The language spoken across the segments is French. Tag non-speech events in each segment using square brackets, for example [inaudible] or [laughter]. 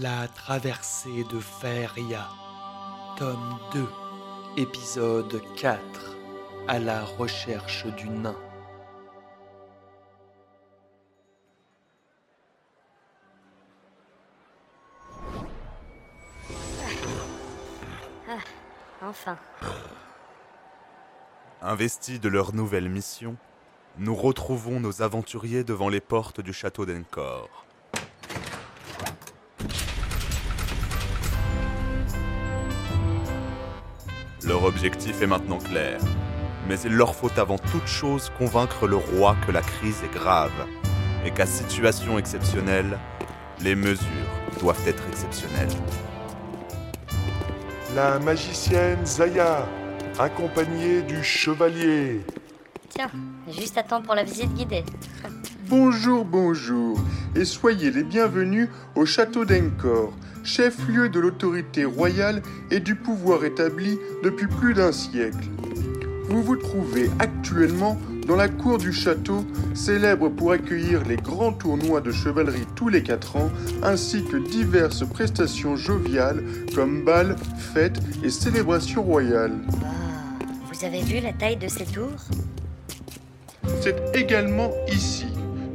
La traversée de Feria, tome 2, épisode 4, à la recherche du nain. Enfin. Investis de leur nouvelle mission, nous retrouvons nos aventuriers devant les portes du château d'Encor. Leur objectif est maintenant clair, mais il leur faut avant toute chose convaincre le roi que la crise est grave et qu'à situation exceptionnelle, les mesures doivent être exceptionnelles. La magicienne Zaya, accompagnée du chevalier. Tiens, juste à temps pour la visite guidée. Bonjour, bonjour, et soyez les bienvenus au château d'Encor, chef-lieu de l'autorité royale et du pouvoir établi depuis plus d'un siècle. Vous vous trouvez actuellement dans la cour du château, célèbre pour accueillir les grands tournois de chevalerie tous les quatre ans, ainsi que diverses prestations joviales comme balles, fêtes et célébrations royales. Ah, vous avez vu la taille de ces tours? C'est également ici,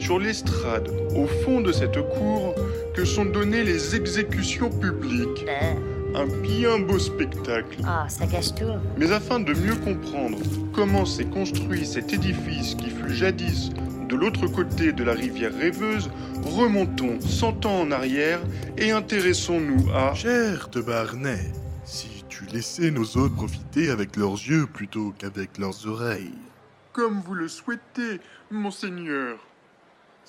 sur l'estrade, au fond de cette cour, que sont données les exécutions publiques. Ben, Un bien beau spectacle. Ah, ça gâche tout. Mais afin de mieux comprendre comment s'est construit cet édifice qui fut jadis de l'autre côté de la rivière rêveuse, remontons cent ans en arrière et intéressons-nous à... Cher de Barnet, si tu laissais nos hôtes profiter avec leurs yeux plutôt qu'avec leurs oreilles. Comme vous le souhaitez, monseigneur.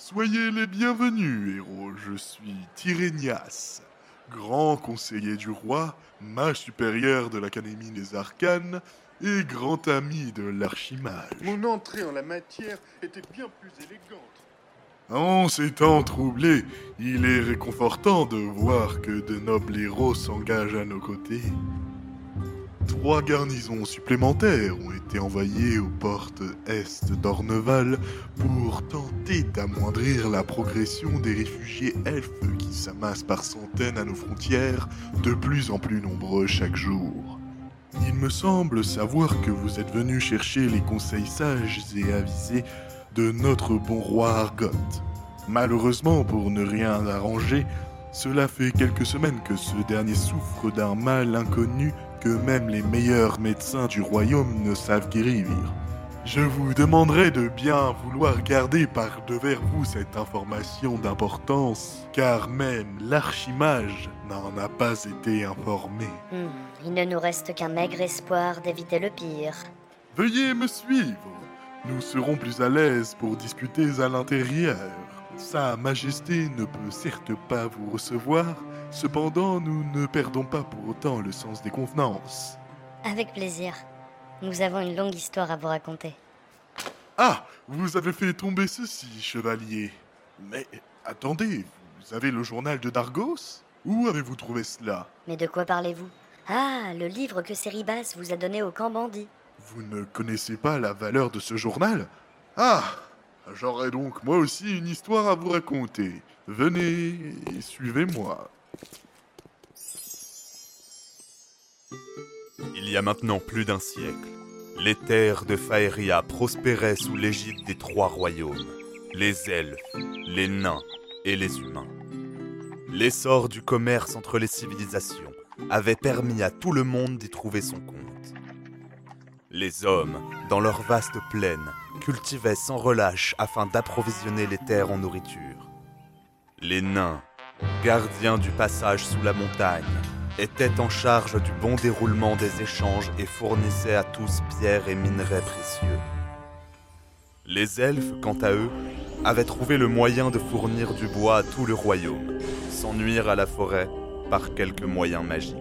Soyez les bienvenus, héros. Je suis Tyrénias, grand conseiller du roi, mage supérieur de l'Académie des Arcanes et grand ami de l'archimage. Mon entrée en la matière était bien plus élégante. En ces temps troublés, il est réconfortant de voir que de nobles héros s'engagent à nos côtés. Trois garnisons supplémentaires ont été envoyées aux portes est d'Orneval pour tenter d'amoindrir la progression des réfugiés elfes qui s'amassent par centaines à nos frontières, de plus en plus nombreux chaque jour. Il me semble savoir que vous êtes venu chercher les conseils sages et avisés de notre bon roi Argot. Malheureusement, pour ne rien arranger, cela fait quelques semaines que ce dernier souffre d'un mal inconnu que même les meilleurs médecins du royaume ne savent guérir. Je vous demanderai de bien vouloir garder par devers vous cette information d'importance, car même l'archimage n'en a pas été informé. Hmm, il ne nous reste qu'un maigre espoir d'éviter le pire. Veuillez me suivre. Nous serons plus à l'aise pour discuter à l'intérieur. Sa Majesté ne peut certes pas vous recevoir, cependant nous ne perdons pas pour autant le sens des convenances. Avec plaisir. Nous avons une longue histoire à vous raconter. Ah, vous avez fait tomber ceci, chevalier. Mais attendez, vous avez le journal de Dargos? Où avez-vous trouvé cela? Mais de quoi parlez-vous? Ah, le livre que Séribas vous a donné au camp bandit. Vous ne connaissez pas la valeur de ce journal? Ah J'aurais donc moi aussi une histoire à vous raconter. Venez et suivez-moi. Il y a maintenant plus d'un siècle, les terres de Faeria prospéraient sous l'égide des trois royaumes, les elfes, les nains et les humains. L'essor du commerce entre les civilisations avait permis à tout le monde d'y trouver son compte. Les hommes, dans leurs vastes plaines, cultivaient sans relâche afin d'approvisionner les terres en nourriture. Les nains, gardiens du passage sous la montagne, étaient en charge du bon déroulement des échanges et fournissaient à tous pierres et minerais précieux. Les elfes, quant à eux, avaient trouvé le moyen de fournir du bois à tout le royaume, sans nuire à la forêt par quelques moyens magiques.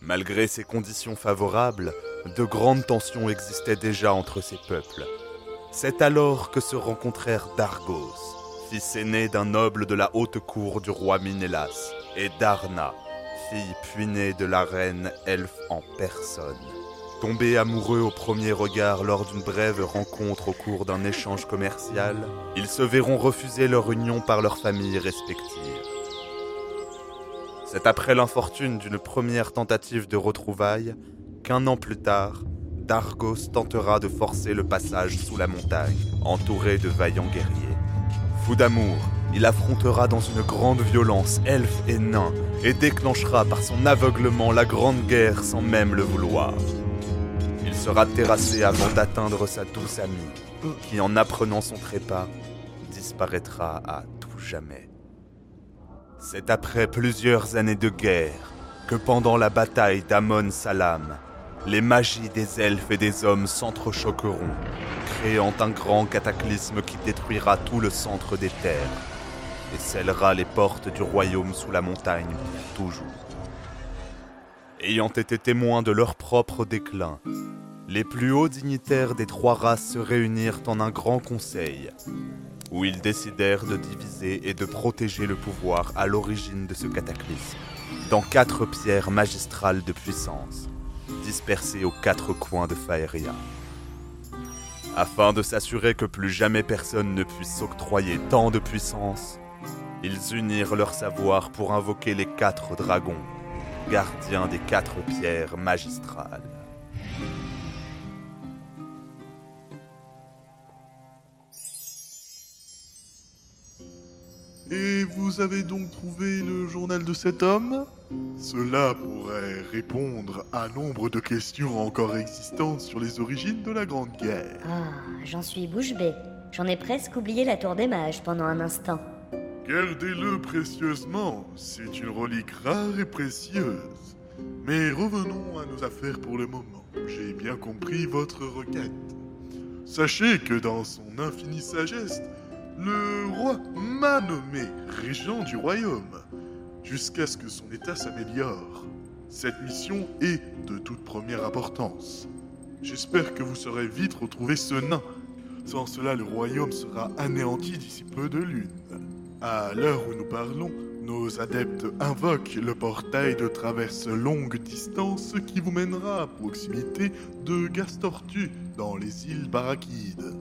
Malgré ces conditions favorables, de grandes tensions existaient déjà entre ces peuples. C'est alors que se rencontrèrent Dargos, fils aîné d'un noble de la haute cour du roi Minélas, et Darna, fille puinée de la reine elfe en personne. Tombés amoureux au premier regard lors d'une brève rencontre au cours d'un échange commercial, ils se verront refuser leur union par leurs familles respectives. C'est après l'infortune d'une première tentative de retrouvailles qu'un an plus tard, Dargos tentera de forcer le passage sous la montagne, entouré de vaillants guerriers. Fou d'amour, il affrontera dans une grande violence elfes et nains et déclenchera par son aveuglement la grande guerre sans même le vouloir. Il sera terrassé avant d'atteindre sa douce amie, qui en apprenant son trépas, disparaîtra à tout jamais. C'est après plusieurs années de guerre que pendant la bataille d'Amon Salam, les magies des elfes et des hommes s'entrechoqueront, créant un grand cataclysme qui détruira tout le centre des terres et scellera les portes du royaume sous la montagne pour toujours. Ayant été témoins de leur propre déclin, les plus hauts dignitaires des trois races se réunirent en un grand conseil, où ils décidèrent de diviser et de protéger le pouvoir à l'origine de ce cataclysme, dans quatre pierres magistrales de puissance dispersés aux quatre coins de Faeria. Afin de s'assurer que plus jamais personne ne puisse s'octroyer tant de puissance, ils unirent leur savoir pour invoquer les quatre dragons, gardiens des quatre pierres magistrales. Et vous avez donc trouvé le journal de cet homme? Cela pourrait répondre à nombre de questions encore existantes sur les origines de la Grande Guerre. Ah, j'en suis bouche bée. J'en ai presque oublié la tour des mages pendant un instant. Gardez-le précieusement, c'est une relique rare et précieuse. Mais revenons à nos affaires pour le moment. J'ai bien compris votre requête. Sachez que dans son infinie sagesse, le roi m'a nommé régent du royaume, jusqu'à ce que son état s'améliore. Cette mission est de toute première importance. J'espère que vous saurez vite retrouver ce nain. Sans cela, le royaume sera anéanti d'ici peu de lune. À l'heure où nous parlons, nos adeptes invoquent le portail de traverse longue distance qui vous mènera à proximité de Gastortu, dans les îles Barakides.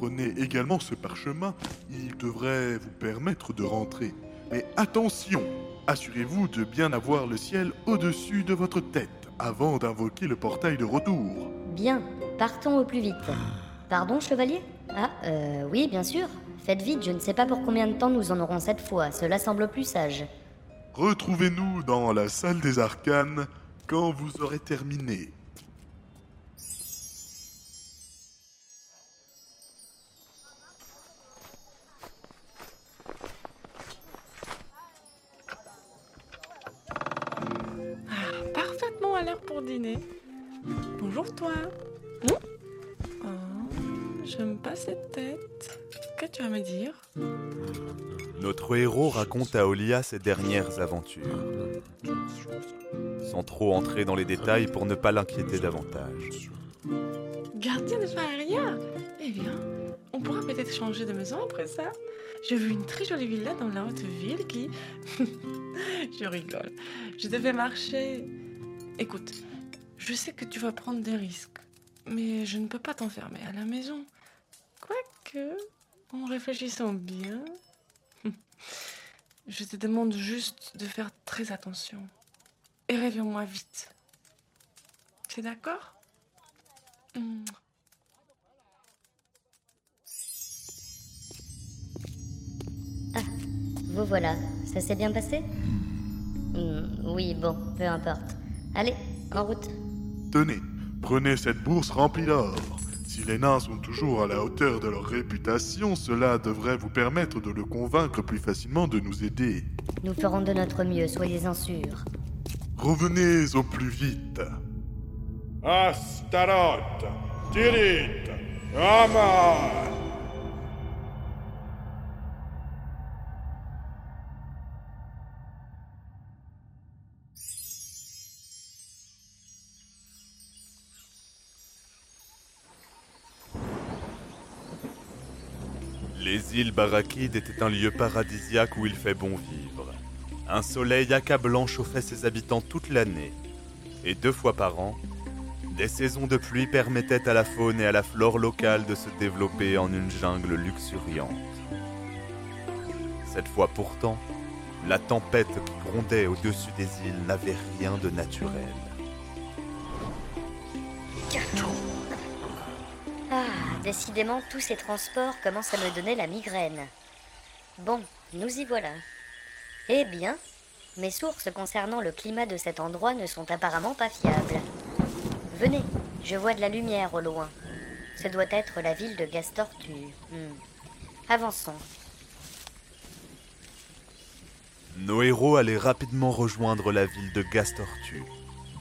Prenez également ce parchemin, il devrait vous permettre de rentrer. Mais attention, assurez-vous de bien avoir le ciel au-dessus de votre tête avant d'invoquer le portail de retour. Bien, partons au plus vite. Pardon, chevalier? Ah, euh, oui, bien sûr. Faites vite, je ne sais pas pour combien de temps nous en aurons cette fois, cela semble plus sage. Retrouvez-nous dans la salle des arcanes quand vous aurez terminé. J'aime pas cette tête. Qu'est-ce que tu vas me dire? Notre héros raconte à Olia ses dernières aventures, sans trop entrer dans les détails pour ne pas l'inquiéter davantage. Gardien de Faria? Eh bien, on pourra peut-être changer de maison après ça. J'ai vu une très jolie villa dans la haute ville qui... [laughs] je rigole. Je devais marcher. Écoute, je sais que tu vas prendre des risques, mais je ne peux pas t'enfermer à la maison. Quoique, en réfléchissant bien, [laughs] je te demande juste de faire très attention. Et réveille-moi vite. C'est d'accord? Hmm. Vous voilà, ça s'est bien passé? Hmm, Oui, bon, peu importe. Allez, en route. Tenez, prenez cette bourse remplie d'or. Si les nains sont toujours à la hauteur de leur réputation, cela devrait vous permettre de le convaincre plus facilement de nous aider. Nous ferons de notre mieux, soyez-en sûrs. Revenez au plus vite. Astaroth, Tirith, Aman. Les îles Barakides étaient un lieu paradisiaque où il fait bon vivre. Un soleil accablant chauffait ses habitants toute l'année. Et deux fois par an, Des saisons de pluie permettaient à la faune et à la flore locale de se développer en une jungle luxuriante. Cette fois pourtant, la tempête qui grondait au-dessus des îles n'avait rien de naturel. Décidément, tous ces transports commencent à me donner la migraine. Bon, nous y voilà. Eh bien, mes sources concernant le climat de cet endroit ne sont apparemment pas fiables. Venez, je vois de la lumière au loin. Ce doit être la ville de Gastortu. Hmm. Avançons. Nos héros allaient rapidement rejoindre la ville de Gastortu,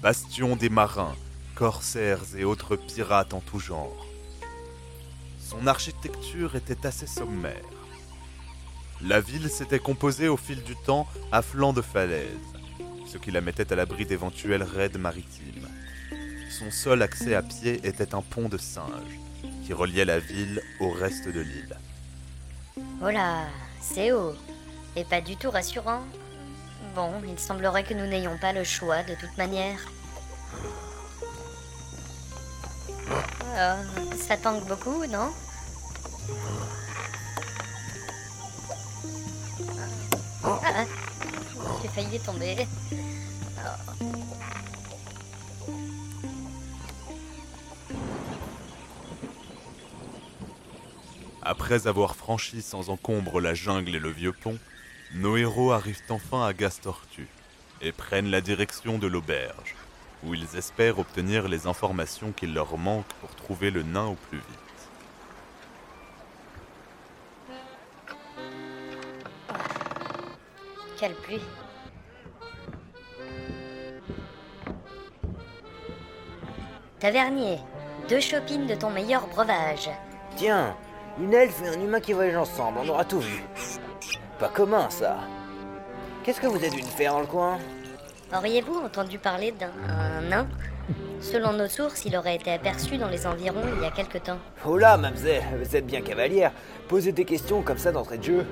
bastion des marins, corsaires et autres pirates en tout genre. Son architecture était assez sommaire. La ville s'était composée au fil du temps à flanc de falaises, ce qui la mettait à l'abri d'éventuels raids maritimes. Son seul accès à pied était un pont de singe, qui reliait la ville au reste de l'île. Oh là, c'est haut. Et pas du tout rassurant. Bon, il semblerait que nous n'ayons pas le choix de toute manière. Oh, ça tangue beaucoup, non Ah, J'ai failli tomber. Après avoir franchi sans encombre la jungle et le vieux pont, nos héros arrivent enfin à Gastortu et prennent la direction de l'auberge, où ils espèrent obtenir les informations qu'il leur manque pour trouver le nain au plus vite. Quelle pluie. Tavernier, deux chopines de ton meilleur breuvage. Tiens, une elfe et un humain qui voyagent ensemble, on aura tout vu. Pas commun ça. Qu'est-ce que vous êtes venu faire dans le coin? Auriez-vous entendu parler d'un nain Selon nos sources, il aurait été aperçu dans les environs il y a quelque temps. Oh là, mademoiselle, vous êtes bien cavalière. Posez des questions comme ça d'entrée de jeu.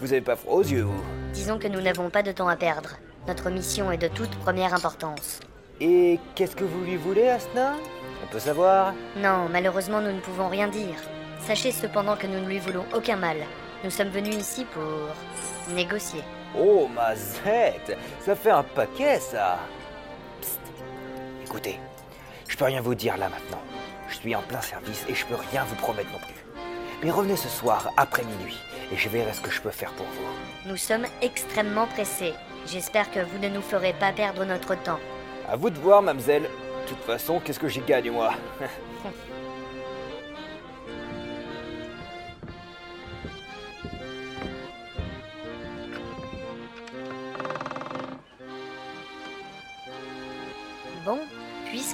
Vous avez pas froid aux yeux, vous Disons que nous n'avons pas de temps à perdre. Notre mission est de toute première importance. Et qu'est-ce que vous lui voulez nain On peut savoir? Non, malheureusement, nous ne pouvons rien dire. Sachez cependant que nous ne lui voulons aucun mal. Nous sommes venus ici pour négocier. Oh, mazette Ça fait un paquet, ça. Écoutez, je peux rien vous dire là maintenant. Je suis en plein service et je peux rien vous promettre non plus. Mais revenez ce soir, après minuit, et je verrai ce que je peux faire pour vous. Nous sommes extrêmement pressés. J'espère que vous ne nous ferez pas perdre notre temps. À vous de voir, mademoiselle. De toute façon, qu'est-ce que j'y gagne, moi? [laughs]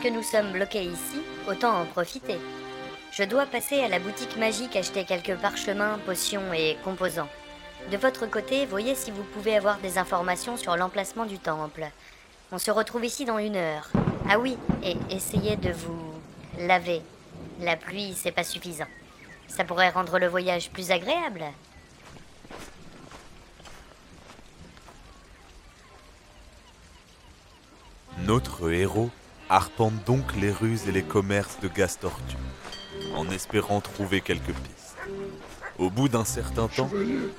puisque nous sommes bloqués ici, autant en profiter. Je dois passer à la boutique magique acheter quelques parchemins, potions et composants. De votre côté, voyez si vous pouvez avoir des informations sur l'emplacement du temple. On se retrouve ici dans une heure. Ah oui, et essayez de vous laver. La pluie, c'est pas suffisant. Ça pourrait rendre le voyage plus agréable. Notre héros arpente donc les rues et les commerces de Gastortu, en espérant trouver quelques pistes. Au bout d'un certain temps,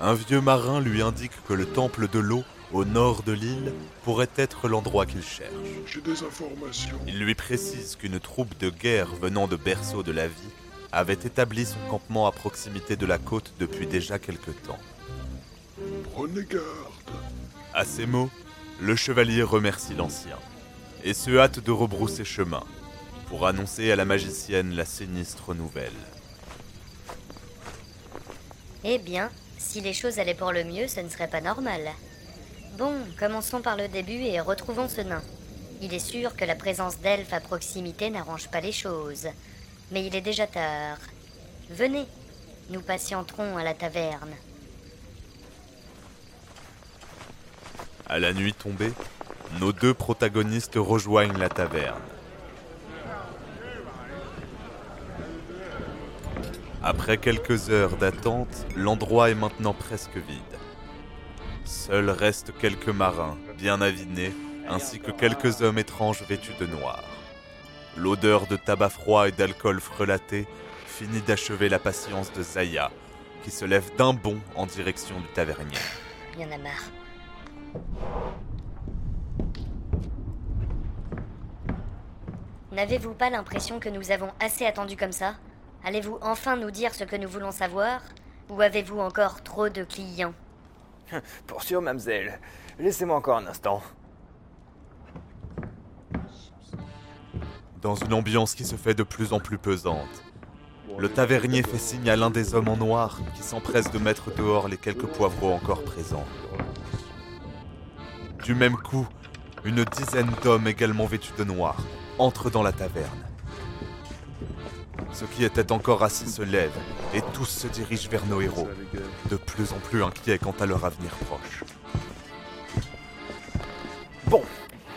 un vieux marin lui indique que le temple de l'eau, au nord de l'île, pourrait être l'endroit qu'il cherche. J'ai des informations. Il lui précise qu'une troupe de guerre venant de berceau de la vie avait établi son campement à proximité de la côte depuis déjà quelque temps. Prenez garde. À ces mots, le chevalier remercie l'ancien et se hâte de rebrousser chemin pour annoncer à la magicienne la sinistre nouvelle. Eh bien, si les choses allaient pour le mieux, ce ne serait pas normal. Bon, commençons par le début et retrouvons ce nain. Il est sûr que la présence d'elfes à proximité n'arrange pas les choses. Mais il est déjà tard. Venez, nous patienterons à la taverne. À la nuit tombée, nos deux protagonistes rejoignent la taverne. Après quelques heures d'attente, l'endroit est maintenant presque vide. Seuls restent quelques marins, bien avinés, ainsi que quelques hommes étranges vêtus de noir. L'odeur de tabac froid et d'alcool frelaté finit d'achever la patience de Zaya, qui se lève d'un bond en direction du tavernier. Il y en a marre. N'avez-vous pas l'impression que nous avons assez attendu comme ça? Allez-vous enfin nous dire ce que nous voulons savoir? Ou avez-vous encore trop de clients? [laughs] Pour sûr, mademoiselle. Laissez-moi encore un instant. Dans une ambiance qui se fait de plus en plus pesante, le tavernier fait signe à l'un des hommes en noir qui s'empresse de mettre dehors les quelques poivreaux encore présents. Du même coup, une dizaine d'hommes également vêtus de noir entrent dans la taverne. Ceux qui étaient encore assis se lèvent et tous se dirigent vers nos héros, de plus en plus inquiets quant à leur avenir proche. Bon,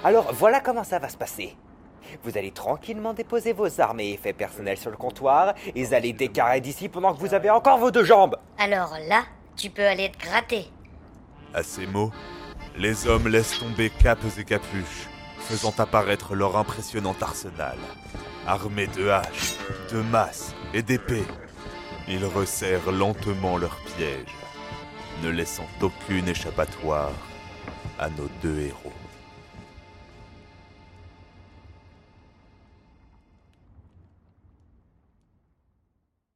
alors voilà comment ça va se passer. Vous allez tranquillement déposer vos armes et effets personnels sur le comptoir et vous allez décarrer d'ici pendant que vous avez encore vos deux jambes. Alors là, tu peux aller te gratter. À ces mots, les hommes laissent tomber capes et capuches, faisant apparaître leur impressionnant arsenal. Armés de haches, de masses et d'épées, ils resserrent lentement leurs pièges, ne laissant aucune échappatoire à nos deux héros.